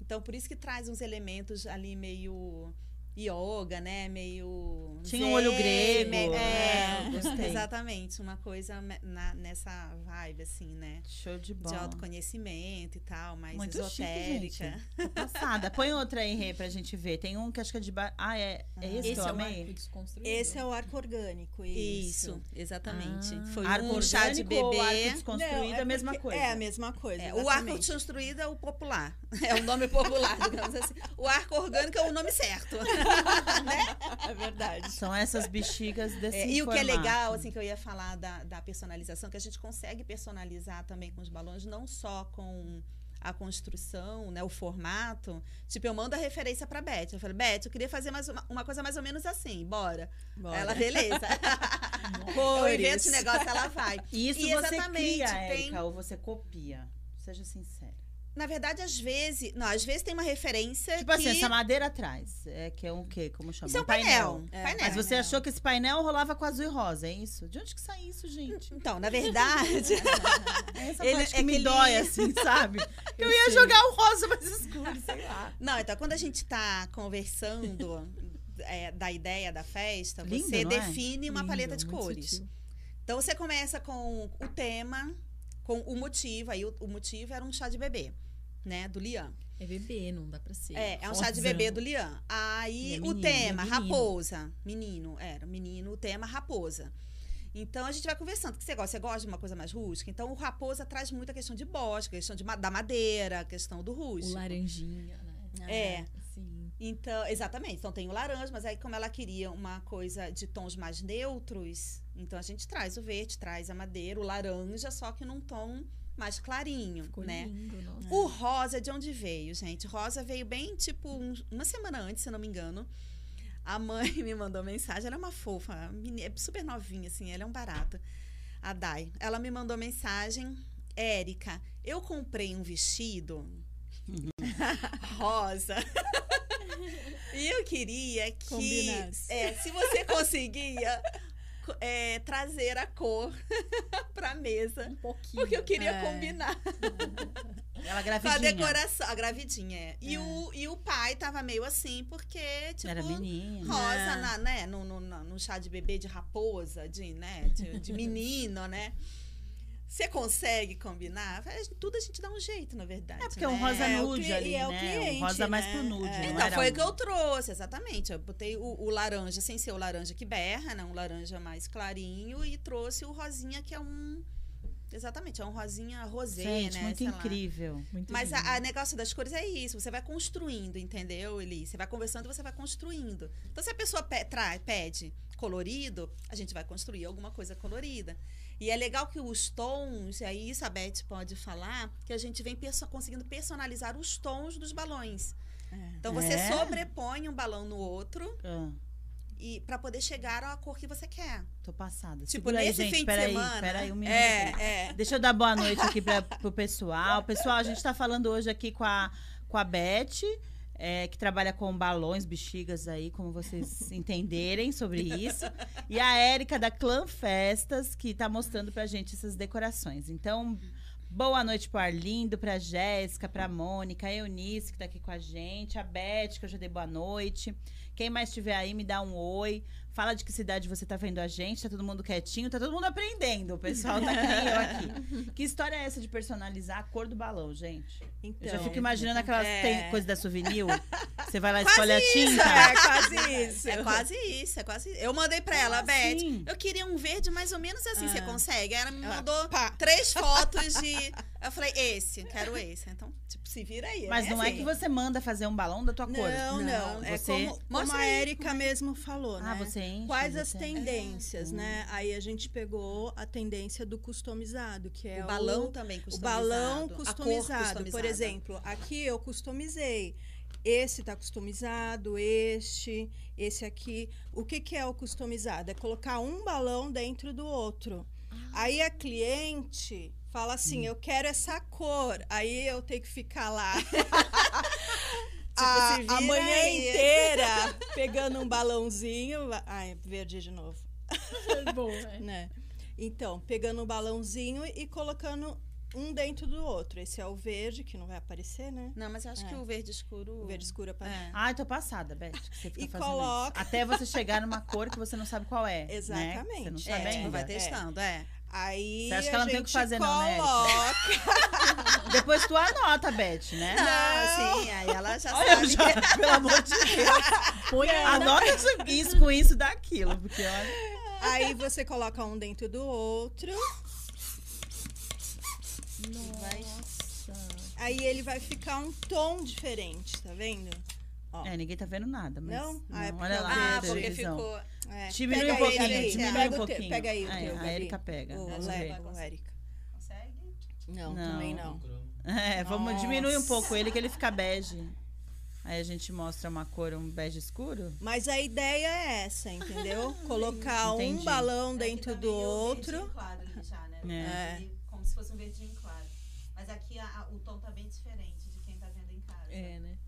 Então, por isso que traz uns elementos ali meio yoga, né? Meio. Tinha um olho zen, grego, me- né? É, Gostei. exatamente. Uma coisa na- nessa vibe, assim, né? Show de De bola. autoconhecimento e tal, mais Muito esotérica. chique, passada. Põe outra aí, Rê, pra gente ver. Tem um que acho que é de... Ba... Ah, é, é esse, Esse que eu é o amei? Arco desconstruído. Esse é o arco orgânico. Isso. Isso, exatamente. Ah. Foi Arco um chá de orgânico ou arco bebê. desconstruído Não, é a mesma coisa? É a mesma coisa. É, o arco desconstruído é o popular. É o nome popular, digamos assim. O arco orgânico é o nome certo. É verdade. São essas bexigas desse É, e o que é formato. legal, assim, que eu ia falar da, da personalização, que a gente consegue personalizar também com os balões, não só com a construção, né, o formato. Tipo, eu mando a referência pra Beth. Eu falei, Beth, eu queria fazer mais uma, uma coisa mais ou menos assim, bora. Bora. Ela, beleza. eu invento esse negócio, ela vai. E isso E você exatamente, cria, tem- Érica, ou você copia? Seja sincera. Na verdade, às vezes. Não, às vezes tem uma referência. Tipo assim, que... essa madeira atrás. É que é um quê? Como chama? Isso é um Um painel. É, painel. Mas você achou que esse painel rolava com azul e rosa, é isso? De onde que sai isso, gente? Então, na verdade. É essa Ele- parte que é me ele- dói, assim, sabe? Eu, ia sei. jogar o rosa mais escuro, sei lá. Não, então quando a gente tá conversando é, da ideia da festa, Lindo, você é? define uma Lindo, paleta de cores. sutil. Então você começa com o tema, com o motivo. Aí o, o motivo era um chá de bebê, né? Do Lian. É bebê, não dá pra ser. É, é um chá de bebê do Lian. Aí é o menino, tema, é menino. raposa. Menino, era. Menino, o tema, raposa. Então a gente vai conversando. O que você gosta? Você gosta de uma coisa mais rústica? Então o raposa traz muita questão de bosque, questão de, da madeira, a questão do O rústico. laranjinha, né? É. Sim. Então, exatamente. Então tem o laranja, mas aí como ela queria uma coisa de tons mais neutros, então a gente traz o verde, traz a madeira, o laranja, só que num tom mais clarinho, Ficou né? lindo, nossa. O rosa de onde veio, gente? Rosa veio bem, tipo, uns- uma semana antes, se não me engano. A mãe me mandou mensagem, ela é uma fofa, é super novinha, assim, ela é um barato. A Dai. Ela me mandou mensagem, Érica, eu comprei um vestido rosa. e eu queria que, é, se você conseguia co- é, trazer a cor pra mesa. Um pouquinho. Porque eu queria É. combinar Ela com a gravidinha. decoração. A gravidinha, é. E, É. o, e o pai tava meio assim, porque, tipo, Era menina. rosa, na, né? No, no, no- no chá de bebê de raposa, de, né? De, de menino, né? Você consegue combinar? Faz- Tudo a gente dá um jeito, na verdade. É porque é um né? rosa É, o nude ali, e é o né? cliente, um rosa mais né? pro nude, É. Então, foi o que eu trouxe, exatamente. Eu botei o, o laranja, sem ser o laranja que berra, né? Um laranja mais clarinho, e trouxe o rosinha, que é um. Exatamente, é um rosinha rosé, Gente, né? muito incrível. Muito Mas lindo. a, a negócio das cores é isso, você vai construindo, entendeu, Eli? Você vai conversando e você vai construindo. Então, se a pessoa pe- pede colorido, a gente vai construir alguma coisa colorida. E é legal que os tons, e aí isso a Beth pode falar, que a gente vem perso- conseguindo personalizar os tons dos balões. É. Então, você É? sobrepõe um balão no outro Ah, e para poder chegar à cor que você quer. tô passada. Tipo, Segura aí, nesse gente. fim de peraí, semana- Peraí, um minuto. É, é. Deixa eu dar boa noite aqui pra, pro pessoal. Pessoal, a gente tá falando hoje aqui com a, com a Beth, é, que trabalha com balões, bexigas aí, como vocês entenderem sobre isso. E a Érica da Clã Festas, que tá mostrando pra gente essas decorações. Então, boa noite pro Arlindo, pra Jéssica, pra Mônica, a Eunice, que tá aqui com a gente, a Beth, que eu já dei boa noite. Quem mais estiver aí, me dá um oi. Fala de que cidade você tá vendo a gente. Tá todo mundo quietinho, tá todo mundo aprendendo. O pessoal tá nem eu aqui. Que história é essa de personalizar a cor do balão, gente? Então, eu já fico imaginando aquelas é. tem coisa da souvenir. Você vai lá e escolhe a tinta? É quase isso. É quase isso, é quase Eu mandei pra ela, Como Beth, assim? eu queria um verde mais ou menos assim, você Ah. consegue? Aí ela me Ah, mandou pá. três fotos de... Eu falei, esse, quero esse. Então, tipo, se vira aí. Mas bem não é assim. que você manda fazer um balão da tua cor. Não, não. Não, É você- como, como Mostra a Érica mesmo falou, Ah, né? você enche. Quais as tendências, né? Aí a gente pegou a tendência do customizado, que é O balão também o customizado. balão a cor customizado. Por exemplo, aqui eu customizei. Esse tá customizado, este, esse aqui. O que, que é o customizado? É colocar um balão dentro do outro. Aí a cliente fala assim: eu quero essa cor. Aí eu tenho que ficar lá. a, se vira a manhã aí. inteira pegando um balãozinho. Ai, verde de novo Bom, é. né? Então, pegando um balãozinho e colocando um dentro do outro. Esse é o verde, que não vai aparecer, né? Não, mas eu acho É. que o verde escuro... O verde escuro aparece. É. Ai, tô passada, Beth. que Você fica E fazendo coloca- isso. Até você chegar numa cor que você não sabe qual é. Né? Exatamente. Você não É, sabe tipo, ainda. vai testando, é. Aí Você acha que a ela não tem o que gente fazer, não, né, coloca... Depois tu anota, Beth, né? Não, sim, aí ela já Olha, sabe. já, pelo amor de Deus. Põe. Anota isso, isso com isso daquilo. Porque olha. Aí você coloca um dentro do outro. Nossa. Aí ele vai ficar um tom diferente, tá vendo? Ó. É, ninguém tá vendo nada, mas. Não? Ah, é olha lá, Ah, porque ficou... É. Diminui Pega um aí, pouquinho, Gabi. diminui Pega um pouquinho. Pega aí o Aí, teu, A. Erika pega. O, o Érica. Consegue? Não, Não. também não. É, vamos Nossa. diminuir um pouco ele, que ele fica bege. Aí a gente mostra uma cor, um bege escuro. Mas a ideia é essa, entendeu? Colocar Entendi. um balão dentro do outro. claro já, né? É. Como se fosse um verdinho claro. Mas aqui a- a- o tom tá bem diferente de quem tá vendo em casa. É, né?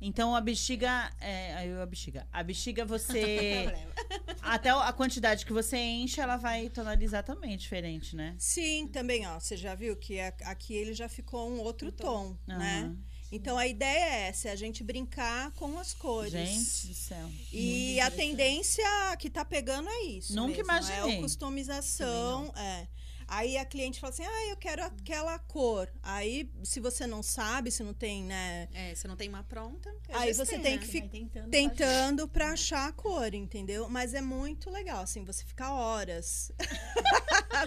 Então a bexiga. É, aí a bexiga. A bexiga você. Problema. até a quantidade que você enche, ela vai tonalizar também diferente, né? Sim, também, ó. Você já viu que aqui ele já ficou um outro Um tom. tom, né? Então a ideia é essa, é a gente brincar com as cores. Gente do céu. E a tendência que tá pegando é isso. Nunca mesmo, imaginei. É a customização. É. Aí a cliente fala assim: ah, eu quero aquela cor. Aí, se você não sabe, se não tem, né? É, se não tem uma pronta. Aí às vezes você tem né? que Você fi- vai tentando. Tentando pra achar a cor, entendeu? Mas é muito legal, assim, você ficar horas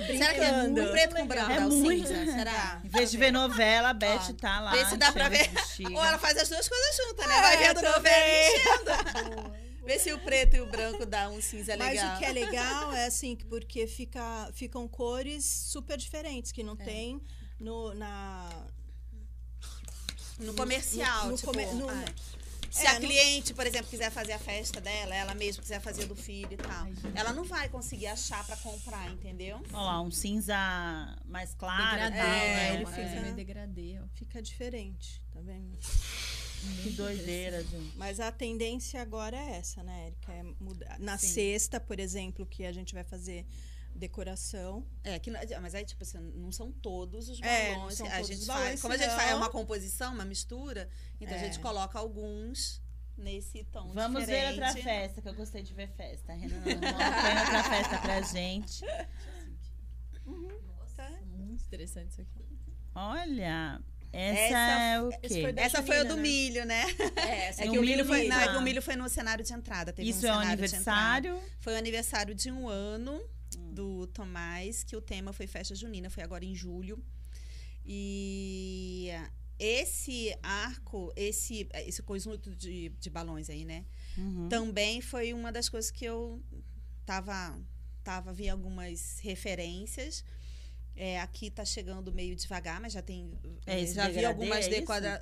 Será que é brincando. muito preto com branco? É muito. Será? Em vez de ver novela, a Beth tá lá. Vê se dá pra ver. Ou ela faz as duas coisas juntas, né? É, Vai vendo novela e enchendo. Vê se o preto e o branco dá um cinza Mas legal. o que é legal é assim, que porque fica, ficam cores super diferentes, que não tem no, na. No comercial, no- no tipo, no- ah, se é, a cliente, por exemplo, quiser fazer a festa dela, ela mesma quiser fazer do filho e tal, Ai, ela não vai conseguir achar pra comprar, entendeu? Olha lá, um cinza mais claro. Degradê, tal, É, né? né? Uma fica- meio degradê, ó. Fica diferente, tá vendo? Que doideira, gente. Mas a tendência agora é essa, né, Erika? É mudar. Na Sim. sexta, por exemplo, que a gente vai fazer decoração. É, que, mas aí, tipo assim, não são todos os É, não balões. são a todos gente os faz, balões, como a gente faz é uma composição, uma mistura, então É. a gente coloca alguns nesse tom Vamos ver diferente. outra festa, que eu gostei de ver festa. Renan, põe outra festa pra gente. Nossa, Tá. muito interessante isso aqui. Olha, essa, Essa- é o quê? Essa foi a do né? milho, né? É, essa É que o milho, milho foi, não, é que o milho foi no cenário de entrada. Teve Isso um é entrada. aniversário. Foi o aniversário de um ano do Tomás, que o tema foi festa junina, foi agora em julho. E esse arco, esse, esse conjunto de, de balões aí, né? Uhum. Também foi uma das coisas que eu tava, tava vi algumas referências. É, aqui tá chegando meio devagar, mas já tem. É esse já vi algumas é decoradas.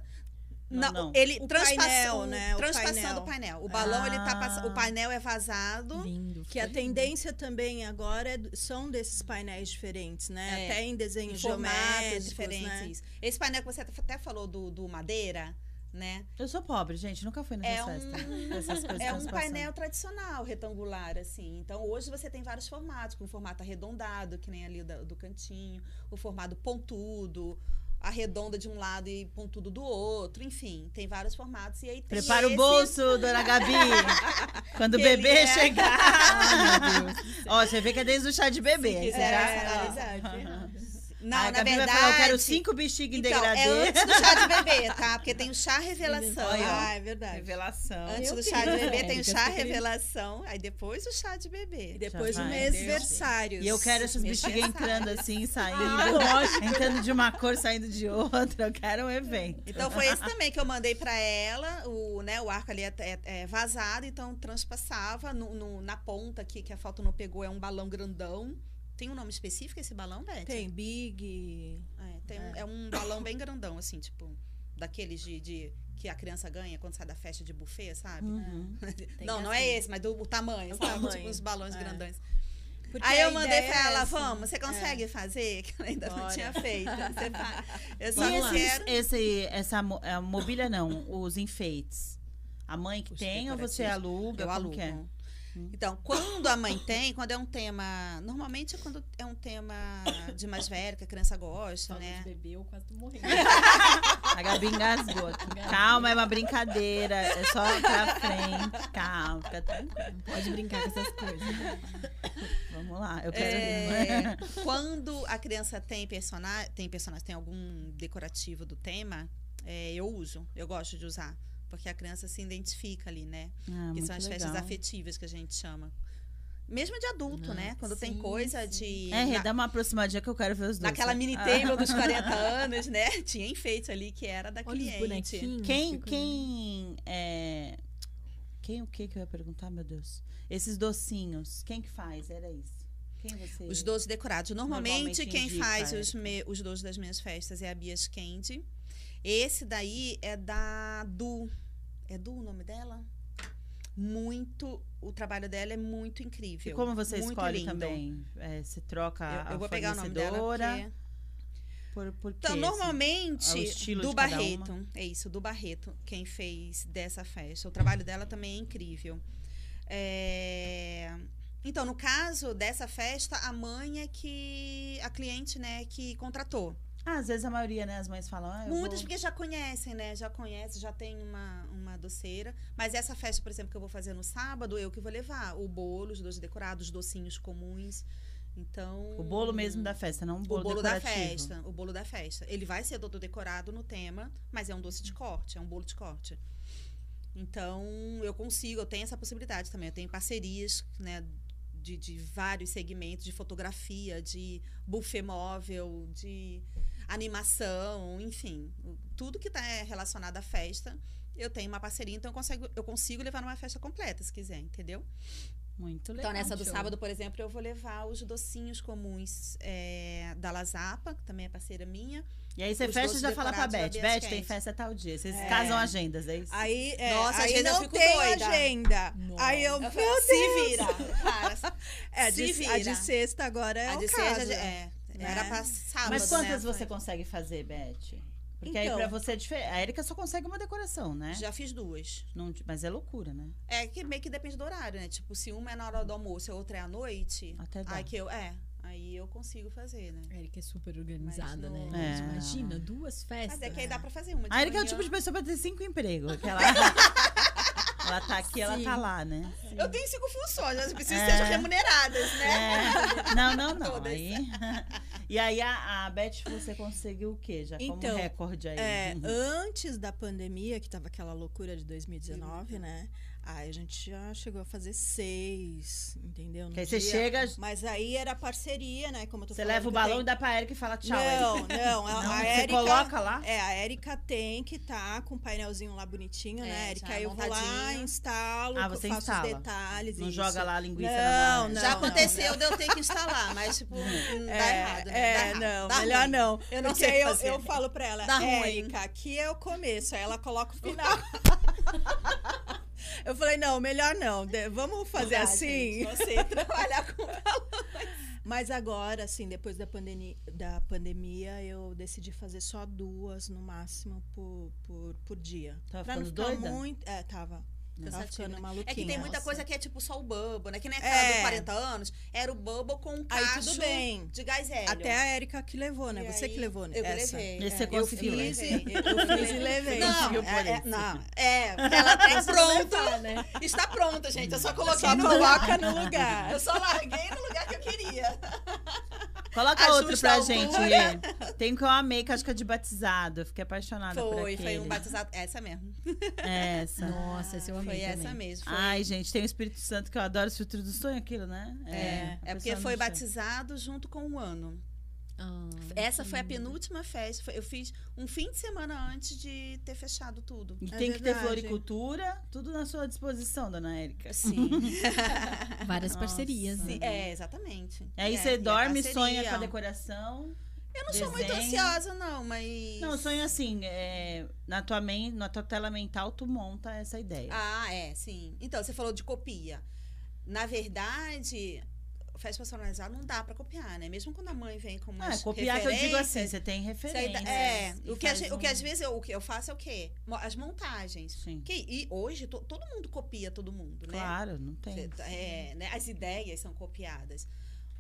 Não, Não, ele O painel, né? O Transpassando painel. o painel. O balão, ele tá Ah. pass... o painel é vazado. Lindo. Que a foi tendência também agora é são desses painéis diferentes, né? É. Até em desenhos em formatos geométricos, diferentes. né? Esse painel que você até falou do, do madeira, né? Eu sou pobre, gente. Nunca fui nessas É um- festas. Essas coisas É um painel tradicional, retangular, assim. Então, hoje você tem vários formatos, com formato arredondado, que nem ali da- do cantinho, o formato pontudo, a redonda de um lado e pontudo do outro, enfim, tem vários formatos. E aí tem Prepara o esse- bolso, dona Gabi. Quando o bebê é- chegar. Ó, você vê que é desde o chá de bebê. Se quiser já- personalizar. Não, a na Gabi vai verdade. falar, eu quero cinco bexiga em então, degradê. é antes do chá de bebê, tá? Porque tem o chá revelação. Ah, é verdade. Revelação. Antes Eu do chá de bebê tem o chá revelação, aí depois o chá de bebê. E depois Já o vai, mês Deus. versários. E eu quero essas bexigas entrando assim, saindo. lógico. entrando de uma cor, saindo de outra. Eu quero um evento. Então foi esse também que eu mandei pra ela, o, né, o arco ali é, é- é vazado, então transpassava no, no- na ponta aqui, que a foto não pegou, é um balão grandão. Tem um nome específico esse balão, Beth? Tem Big. É, tem um- é um balão bem grandão, assim, tipo, daqueles de, de- que a criança ganha quando sai da festa de buffet, sabe? Uhum. Tem não, não assim. é esse, mas do o tamanho, O sabe? tamanho. Tipo, os balões É. grandões. Porque Aí eu mandei pra é ela, essa. vamos, você consegue fazer? Que ela ainda não Bora. tinha feito. Você Eu só E lá. esses, quero. esse, essa a mobília não, os enfeites. A mãe que Os tem ou você aluga? Eu como alugo. É? Então, quando a mãe tem, quando é um tema. Normalmente é quando é um tema de mais velho, que a criança gosta, de né? bebê, eu quase tô morrendo. A Gabi engasgou. aqui. Calma, é uma brincadeira. É só pra frente. Calma, fica tranquilo. Não pode brincar com essas coisas. Vamos lá. Eu quero. É, quando a criança tem personagem, tem personagem, tem algum decorativo do tema, é, eu uso. Eu gosto de usar. Porque a criança se identifica ali, né? Ah, que são as festas legal. afetivas que a gente chama. Mesmo de adulto, Ah, né? Quando tem sim, coisa sim. de. É, na- dá uma aproximadinha que eu quero ver os dois. naquela tá? mini Ah. table dos 40 anos, né? Tinha enfeite ali que era da Olha cliente. Quem, quem é... Quem o que que eu ia perguntar, meu Deus? Esses docinhos, quem que faz? Era isso. Quem você... Os doces decorados. Normalmente, Normalmente quem indica, faz é. os, me- os doces das minhas festas é a Bia Candy. Esse daí é da Du. É Du o nome dela? Muito. O trabalho dela é muito incrível. E como você muito escolhe lindo. também? É, você troca Eu, a eu vou pegar o nome dela. porque- Por, por Então, assim? normalmente, É do cada Barreto. É isso, do Barreto, quem fez dessa festa. O trabalho dela também é incrível. É, Então, no caso dessa festa, a mãe é que. A cliente, né, que contratou. Ah, às vezes a maioria, né? As mães falam. Ah, Muitas vou... porque já conhecem, né? Já conhecem, já tem uma, uma doceira. Mas essa festa, por exemplo, que eu vou fazer no sábado, eu que vou levar. O bolo, os doces decorados, os docinhos comuns. Então. O bolo mesmo da festa, não o bolo, o bolo da festa. O bolo da festa. Ele vai ser todo decorado no tema, mas é um doce de corte, é um bolo de corte. Então, eu consigo, eu tenho essa possibilidade também. Eu tenho parcerias, né? De, de vários segmentos, de fotografia, de buffet móvel, de animação, enfim. Tudo que está relacionado à festa, eu tenho uma parceria, então eu consigo, eu consigo levar numa festa completa, se quiser, entendeu? Muito legal. Então, nessa do show. sábado, por exemplo, eu vou levar os docinhos comuns é, da Lazapa, que também é parceira minha. E aí você fecha e já fala pra Beth. Beth, tem festa tal dia. Vocês É. casam agendas, é isso? Aí, é, Nossa, aí eu não tem doida. agenda. Nossa. Aí eu, Eu meu falo, se vira. Cara, É, a se de, vira. a de sexta agora é a o de caso. É, né? era pra sábado, Mas quantas né? você consegue fazer, Beth? Porque aí Então. pra você é diferente. A Erika só consegue uma decoração, né? Já fiz duas. Não, mas é loucura, né? É que meio que depende do horário, né? Tipo, se uma é na hora do almoço e a outra é à noite, Até dá. aí que eu, é, aí eu consigo fazer, né? A Erika é super organizada, Mas né? não- É. Imagina, duas festas. Mas é que aí dá pra fazer uma de A Erika é o tipo de pessoa pra ter cinco empregos. Que ela, ela tá aqui, ela Sim. tá lá, né? Eu tenho cinco funções, mas eu preciso É. que sejam remuneradas, né? É. Não, não, não. Todas. Aí... E aí a, a Beth, você conseguiu o quê? Já como Então, recorde aí? É, Uhum. antes da pandemia, que tava aquela loucura de 2019, né? Aí a gente já chegou a fazer seis, entendeu? No aí você dia. chega, Mas aí era parceria, né? Como eu tô você leva o balão tem- e dá pra Erika e fala tchau. Não, Erika. não. A, Não, a você Érica, coloca lá? É, a Érica tem que estar com o painelzinho lá bonitinho, É, né, Érica? já Aí eu vou lá, instalo, Ah, você faço instala. os detalhes. Não isso. joga lá a linguiça Não, na não. Já aconteceu de eu ter que instalar, mas, tipo, hum, dá É, errado, né? é, dá errado. não, Dá melhor ruim. não. Eu não Porque sei eu, eu falo pra ela. Érica, aqui é o começo. Aí ela coloca o final. eu falei, não, melhor não. de- Vamos fazer Dá, assim. gente, Não sei trabalhar com Mas agora, assim, depois da, pandemia, da pandemia, eu decidi fazer só duas no máximo por, por, por dia. Tava pra não ficando ficar doida? muito. É, tava. Cansativo, ficando né? É que tem muita Nossa. coisa que é tipo só o bubble, né? Que nem aquela É. do 40 anos, era o bubble com um Aí cacho tudo bem. de gás hélio. Até a Érica que levou, né? E Você aí, que levou, eu essa. levei. Esse é. você Eu conseguiu, fiz, né? e- eu fiz e levei. Não, por é, é, não, é, ela tem pronto, né? está pronta, gente. Eu só coloquei Só no coloca no lugar. Eu só larguei no lugar que eu queria. Coloca Ajusta outro pra gente. Rê. Tem um que eu amei, que acho que é de batizado. Eu fiquei apaixonada por Foi, aquele. foi um batizado. Essa mesmo. Essa. Nossa, esse eu amei Foi essa também. mesmo. Foi, Ai, gente, tem o Espírito Santo que eu adoro, o filtro do sonho, aquilo, né? é, a é porque foi batizado junto com o ano. Ah, Essa foi a penúltima festa. Eu fiz um fim de semana antes de ter fechado tudo. E É tem que ter verdade. floricultura, tudo na sua disposição, dona Érica. Sim. Várias Nossa. parcerias, né? É, exatamente. E aí É, você dorme, sonha com a decoração. Eu não sou muito desenho. ansiosa, não, mas. Não, sonho assim, é, na, tua men- na tua tela mental, tu monta essa ideia. Ah, é, sim. Então, você falou de copia. Na verdade, festa personalizada não dá pra copiar, né? Mesmo quando a mãe vem com Ah, umas copiar que eu digo assim, você tem referência. é, o que, gente- o que às vezes eu, o que eu faço é o quê? As montagens. Sim. Que, e hoje to- todo mundo copia todo mundo, né? Claro, não tem. É, né? As ideias são copiadas.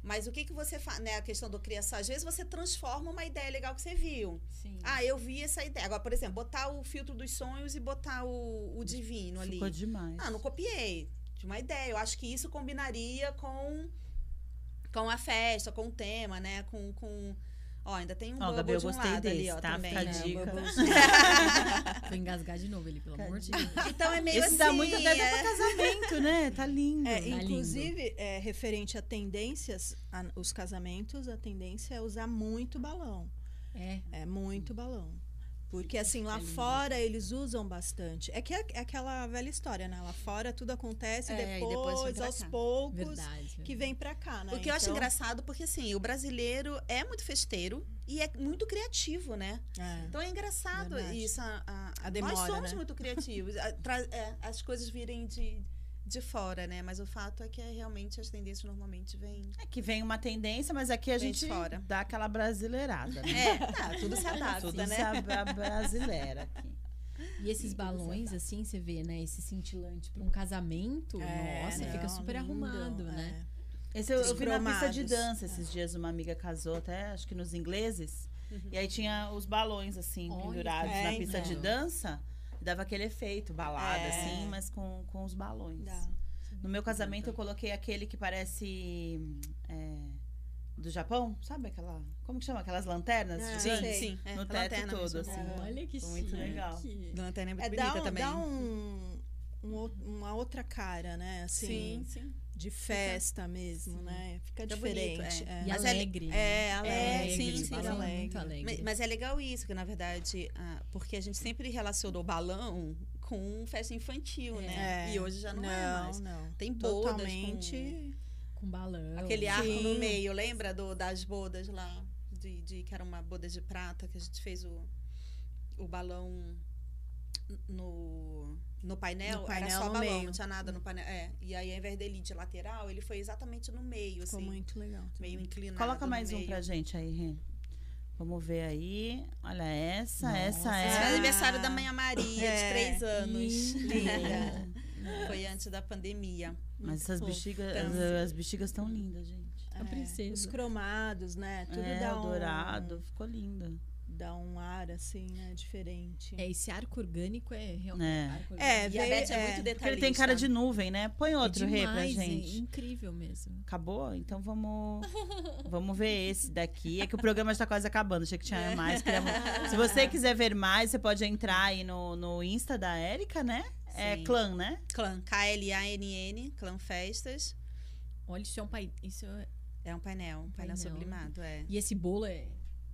Mas o que, que você faz, né? A questão do criação, às vezes você transforma uma ideia legal que você viu. Sim. Ah, eu vi essa ideia. Agora, por exemplo, botar o filtro dos sonhos e botar o, o divino ali. Ficou demais. Ah, não copiei. De uma ideia. Eu acho que isso combinaria com, com a festa, com o tema, né? Com. com... Ó, ainda tem um Ó, bubble Gabi, eu de um gostei lado ali, desse, ó, tá? também. Fica a né? dica. Vou engasgar de novo ali, pelo amor de Deus. Então é meio Esse assim. dá muito até é- pra casamento, né? Tá lindo. É, lindo. inclusive, é, referente a tendências, a- os casamentos, a tendência é usar muito balão. É. É muito balão. Porque assim, lá fora eles usam bastante. É que é, é aquela velha história, né? Lá fora tudo acontece É, depois, depois aos cá. poucos, Verdade. que vem pra cá, né? O que eu acho Então, engraçado, porque assim, o brasileiro é muito festeiro e é muito criativo, né? é. Então é engraçado Verdade. isso. A, a- A demora, nós somos né? muito criativos. É, as coisas virem de, de fora, né? Mas o fato é que é, realmente as tendências normalmente vêm. É que vem uma tendência, mas aqui a Vem gente de fora. dá aquela brasileirada. Né? É, tá, tudo se adapta, Tudo né? se abra- brasileira aqui. E esses balões, assim, você vê, né? Esse cintilante pra um casamento, É, nossa, não, fica super lindo, arrumado, né? é. Esse eu, eu vi na pista de dança esses dias, uma amiga casou até, acho que nos ingleses. E aí tinha os balões, assim, Olha, pendurados é, na pista de então. dança. Dava aquele efeito, balada, É. assim, mas com, com os balões. Dá. No meu casamento eu coloquei aquele que parece. é, do Japão, sabe aquela. Como que chama? Aquelas lanternas? Ah, de Sim, sim. É, No a teto lanterna todo, mesmo. assim. É. Olha que Foi muito chique. legal. Lanterna é muito É, dá, bonita um- também. dá um, um uma outra cara, né? Assim, Sim, sim. De festa mesmo, né? Fica Fica bonito, diferente. é. é. E Mas é- alegre. né? É, alegre, sim, alegre, sim, balão alegre. muito alegre. Mas, mas é legal isso, que na verdade, ah, porque a gente sempre relacionou balão com festa infantil, né? É. E hoje já não, não, é mais. não. Tem bodas Totalmente. Com balão. com aquele arco no Sim. meio, lembra do, das bodas lá? De, de- que era uma boda de prata, que a gente fez o, o balão no, no painel. No painel era só no balão, meio. não tinha nada no painel. É. E aí, ao invés dele de lateral, ele foi exatamente no meio, Ficou assim. muito legal. Meio inclinado. Coloca no mais um pra gente aí, Rê. Vamos ver aí. Olha essa, Nossa. essa Esse foi é. aniversário da Mãe Maria, É. de três anos. Linda. Foi antes da pandemia. Mas essas bexigas, Então, as, as bexigas estão lindas, gente. A princesa. Os cromados, né? Tudo é, dá o um, dourado, ficou lindo. Dá um ar assim, né? Diferente. É, esse arco orgânico é realmente. É. arco É, orgânico. E a veio- Beth é, é, muito detalhista. Porque ele tem cara de nuvem, né? Põe outro é rei pra demais, gente. É incrível mesmo. Acabou? Então vamos vamos ver esse daqui. É que o programa está quase acabando. Achei que tinha mais. queria- Se você quiser ver mais, você pode entrar aí no, no Insta da Érica, né? É Sim. clã, né? Clã, K-L-A-N-N, Clã Festas. Olha, isso é um pai. Isso é... É um painel, um painel, Painel. sublimado, é. E esse bolo é.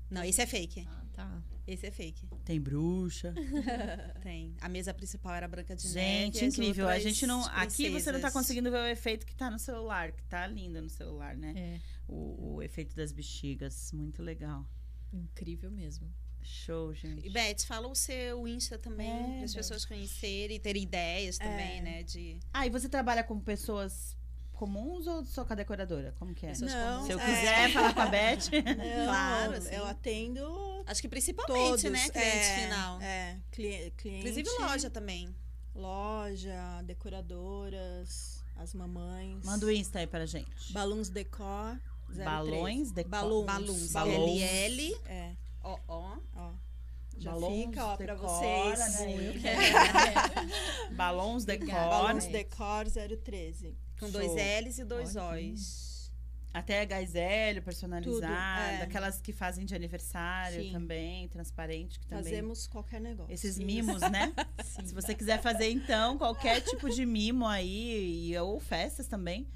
Não, esse é fake. Ah, tá. Esse é fake. Tem bruxa. Tem. A mesa principal era branca de neve. Gente, e as incrível. A gente não. Aqui você não tá princesas. conseguindo ver o efeito que tá no celular, que tá lindo no celular, né? É. O, o efeito das bexigas. Muito legal. Incrível mesmo. Show, gente. E Beth, fala o seu Insta também, É, para as Beth. pessoas conhecerem e terem ideias também, É. né? De Ah, e você trabalha com pessoas comuns ou só com a decoradora? Como que é? Não. Se eu é. quiser falar com a Beth. Não, Claro, sim. eu atendo Acho que principalmente, todos, né? Cliente é, final. É, cli- cliente. Inclusive loja também. Loja, decoradoras, as mamães. Manda o Insta aí pra gente. Balões Decor. 03. Balões decor. Balões. Balões. Balões. LL. É, Ó, ó. ó. Já Balões fica, ó, pra vocês. né? Balões decor. Balões Decor 013. Com Show. dois L's e dois Olha O's. Até personalizado, Tudo, é. aquelas que fazem de aniversário Sim. também, transparente, que também. Fazemos qualquer negócio. Esses Isso. mimos, né? Sim. Se você quiser fazer, então, qualquer tipo de mimo aí, e- ou festas também,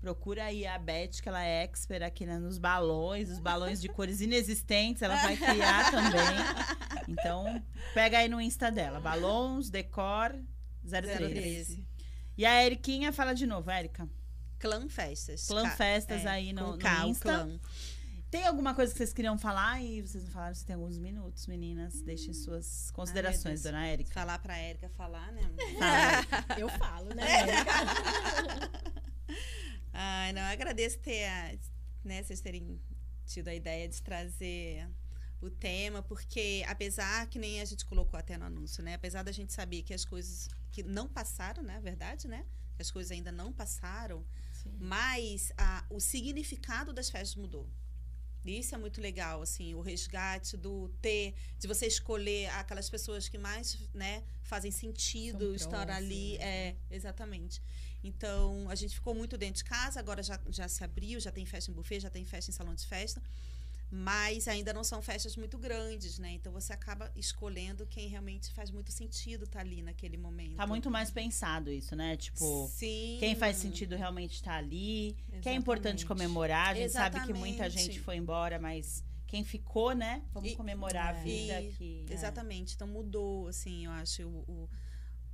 procura aí a Beth, que ela é expert aqui né, nos balões, os balões de cores inexistentes, ela vai criar também. Então, pega aí no Insta dela, balões, decor 03. 013. E a Eriquinha fala de novo, Érica. Clã Festas. Clã Ca- Festas é, aí no, com no K, o Insta. clã. Tem alguma coisa que vocês queriam falar e vocês não falaram? Você tem alguns minutos, meninas. Deixem suas considerações, Deus. dona Érica. Falar pra Érica falar, né? Fala. Eu falo, né? Ai, não, eu agradeço ter, a- né, vocês terem tido a ideia de trazer o tema, porque apesar que nem a gente colocou até no anúncio, né? Apesar da gente saber que as coisas que não passaram, né? Verdade, né? Que as coisas ainda não passaram, Sim. mas a- o significado das festas mudou. Isso é muito legal, assim, o resgate do ter, de você escolher aquelas pessoas que mais, né, fazem sentido estar ali. próximas, É, exatamente. Então, a gente ficou muito dentro de casa, agora já, já se abriu, já tem festa em buffet, já tem festa em salão de festa, mas ainda não são festas muito grandes, né? Então, você acaba escolhendo quem realmente faz muito sentido estar ali naquele momento. Tá muito mais pensado isso, né? Tipo, Sim. quem faz sentido realmente estar ali. Que é importante Exatamente. comemorar. A gente sabe que muita Exatamente. gente foi embora, mas quem ficou, né? Vamos E- comemorar a é. vida E- que. é. Exatamente. Então mudou, assim, eu acho, o, o,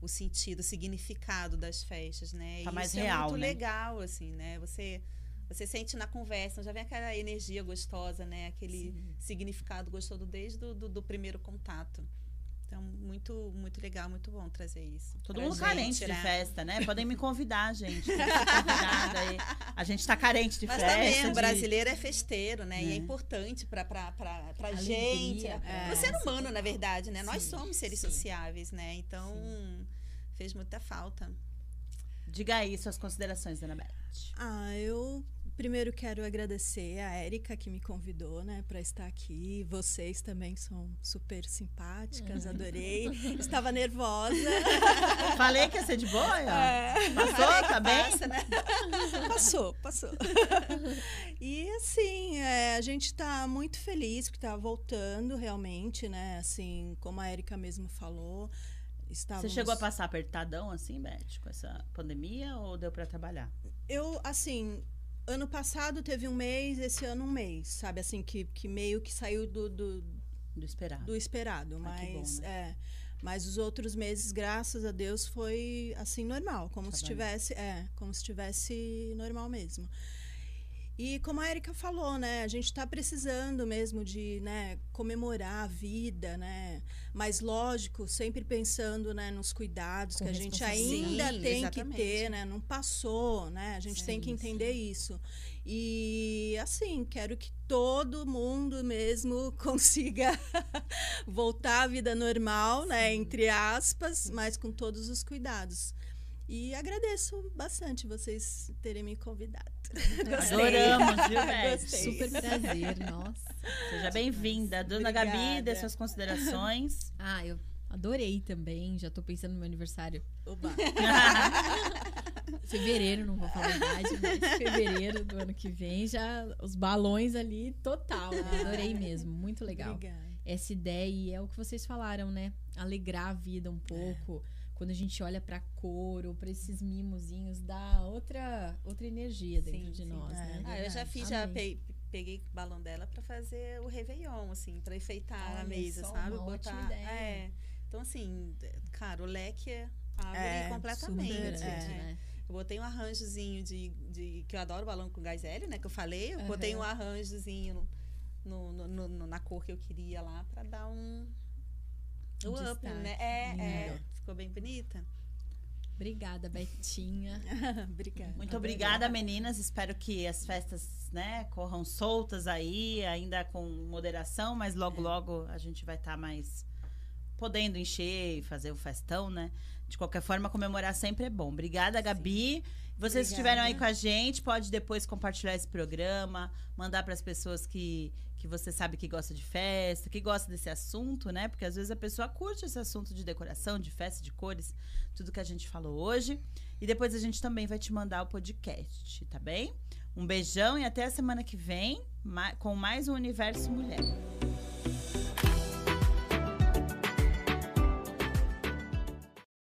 o sentido, o significado das festas, né? Tá mais isso real, é muito né? legal, assim, né? Você, você sente na conversa, já vem aquela energia gostosa, né? Aquele significado gostoso desde do, do, do primeiro contato. Então, muito, muito legal, muito bom trazer isso. Todo mundo gente, carente de né? festa, né? Podem me convidar, gente. A gente tá carente de Mas festa. também, o de- brasileiro é festeiro, né? E Né? é importante pra, pra, pra, pra Alegria, gente. é. Para o ser humano, na verdade, né? Nós Sim, somos seres sim. sociáveis, né? Então, fez muita falta. Diga aí suas considerações, dona Beth. Ah, eu primeiro quero agradecer a Érica que me convidou, né, para estar aqui. Vocês também são super simpáticas, adorei. Estava nervosa. Falei que ia ser de boa. É. Passou, tá bem? Passa, né? Passou, passou. E assim, é, a gente está muito feliz porque está voltando realmente, né? Assim, como a Érica mesmo falou. Você Estávamos... chegou a passar apertadão assim, Beth, com essa pandemia ou deu pra trabalhar? Eu, assim, ano passado teve um mês, esse ano um mês, sabe? Assim, que, que meio que saiu do, do, Do esperado. do esperado. Ah, que bom, Mas, né? é, mas os outros meses, graças a Deus, foi assim, normal. Como Tá se tivesse, é, como se tivesse normal mesmo. E como a Erika falou, né, a gente está precisando mesmo de né, comemorar a vida, né? Mas lógico, sempre pensando né, nos cuidados Com que a gente ainda Sim, tem exatamente. que ter, né? Não passou, né? A gente tem que Sim, entender isso. E assim, quero que todo mundo mesmo consiga voltar à vida normal, né? Entre aspas, mas com todos os cuidados. E agradeço bastante vocês terem me convidado. Gostei. Adoramos, viu? Gostei. Super prazer, nossa. Seja bem-vinda. Dona Gabi, Obrigada. dê suas considerações. Ah, eu adorei também. Já tô pensando no meu aniversário. Oba. Fevereiro, não vou falar a idade, mas fevereiro do ano que vem já os balões ali total. né? Adorei mesmo, muito legal. Obrigada. Essa ideia e é o que vocês falaram, né? Alegrar a vida um pouco. Quando a gente olha pra cor ou pra esses mimozinhos, dá outra outra energia dentro Sim, de sim. nós, É. né? Ah, eu já fiz, já pe- peguei o balão dela pra fazer o Réveillon, assim, pra enfeitar a Olha mesa, só, sabe? uma ótima Botar. ideia. É. Então, assim, cara, o leque abre É, completamente. Super é. é. né? Eu botei um arranjozinho de, de. que eu adoro balão com gás hélio, né? Que eu falei. Eu botei Aham. um arranjozinho no, no- no- no- na cor que eu queria lá pra dar um. Um O up, destaque. né? É, é. Ficou bem bonita. Obrigada, Betinha. Obrigada. Muito obrigada, meninas. Espero que as festas, né, corram soltas aí, ainda com moderação, mas logo, logo a gente vai estar mais podendo encher e fazer o festão, né? De qualquer forma, comemorar sempre é bom. Obrigada, Gabi. Vocês que estiveram aí com a gente, pode depois compartilhar esse programa, mandar para as pessoas que, que você sabe que gosta de festa, que gosta desse assunto, né? Porque às vezes a pessoa curte esse assunto de decoração, de festa, de cores, tudo que a gente falou hoje. E depois a gente também vai te mandar o podcast, tá bem? Um beijão e até a semana que vem com mais um Universo Mulher.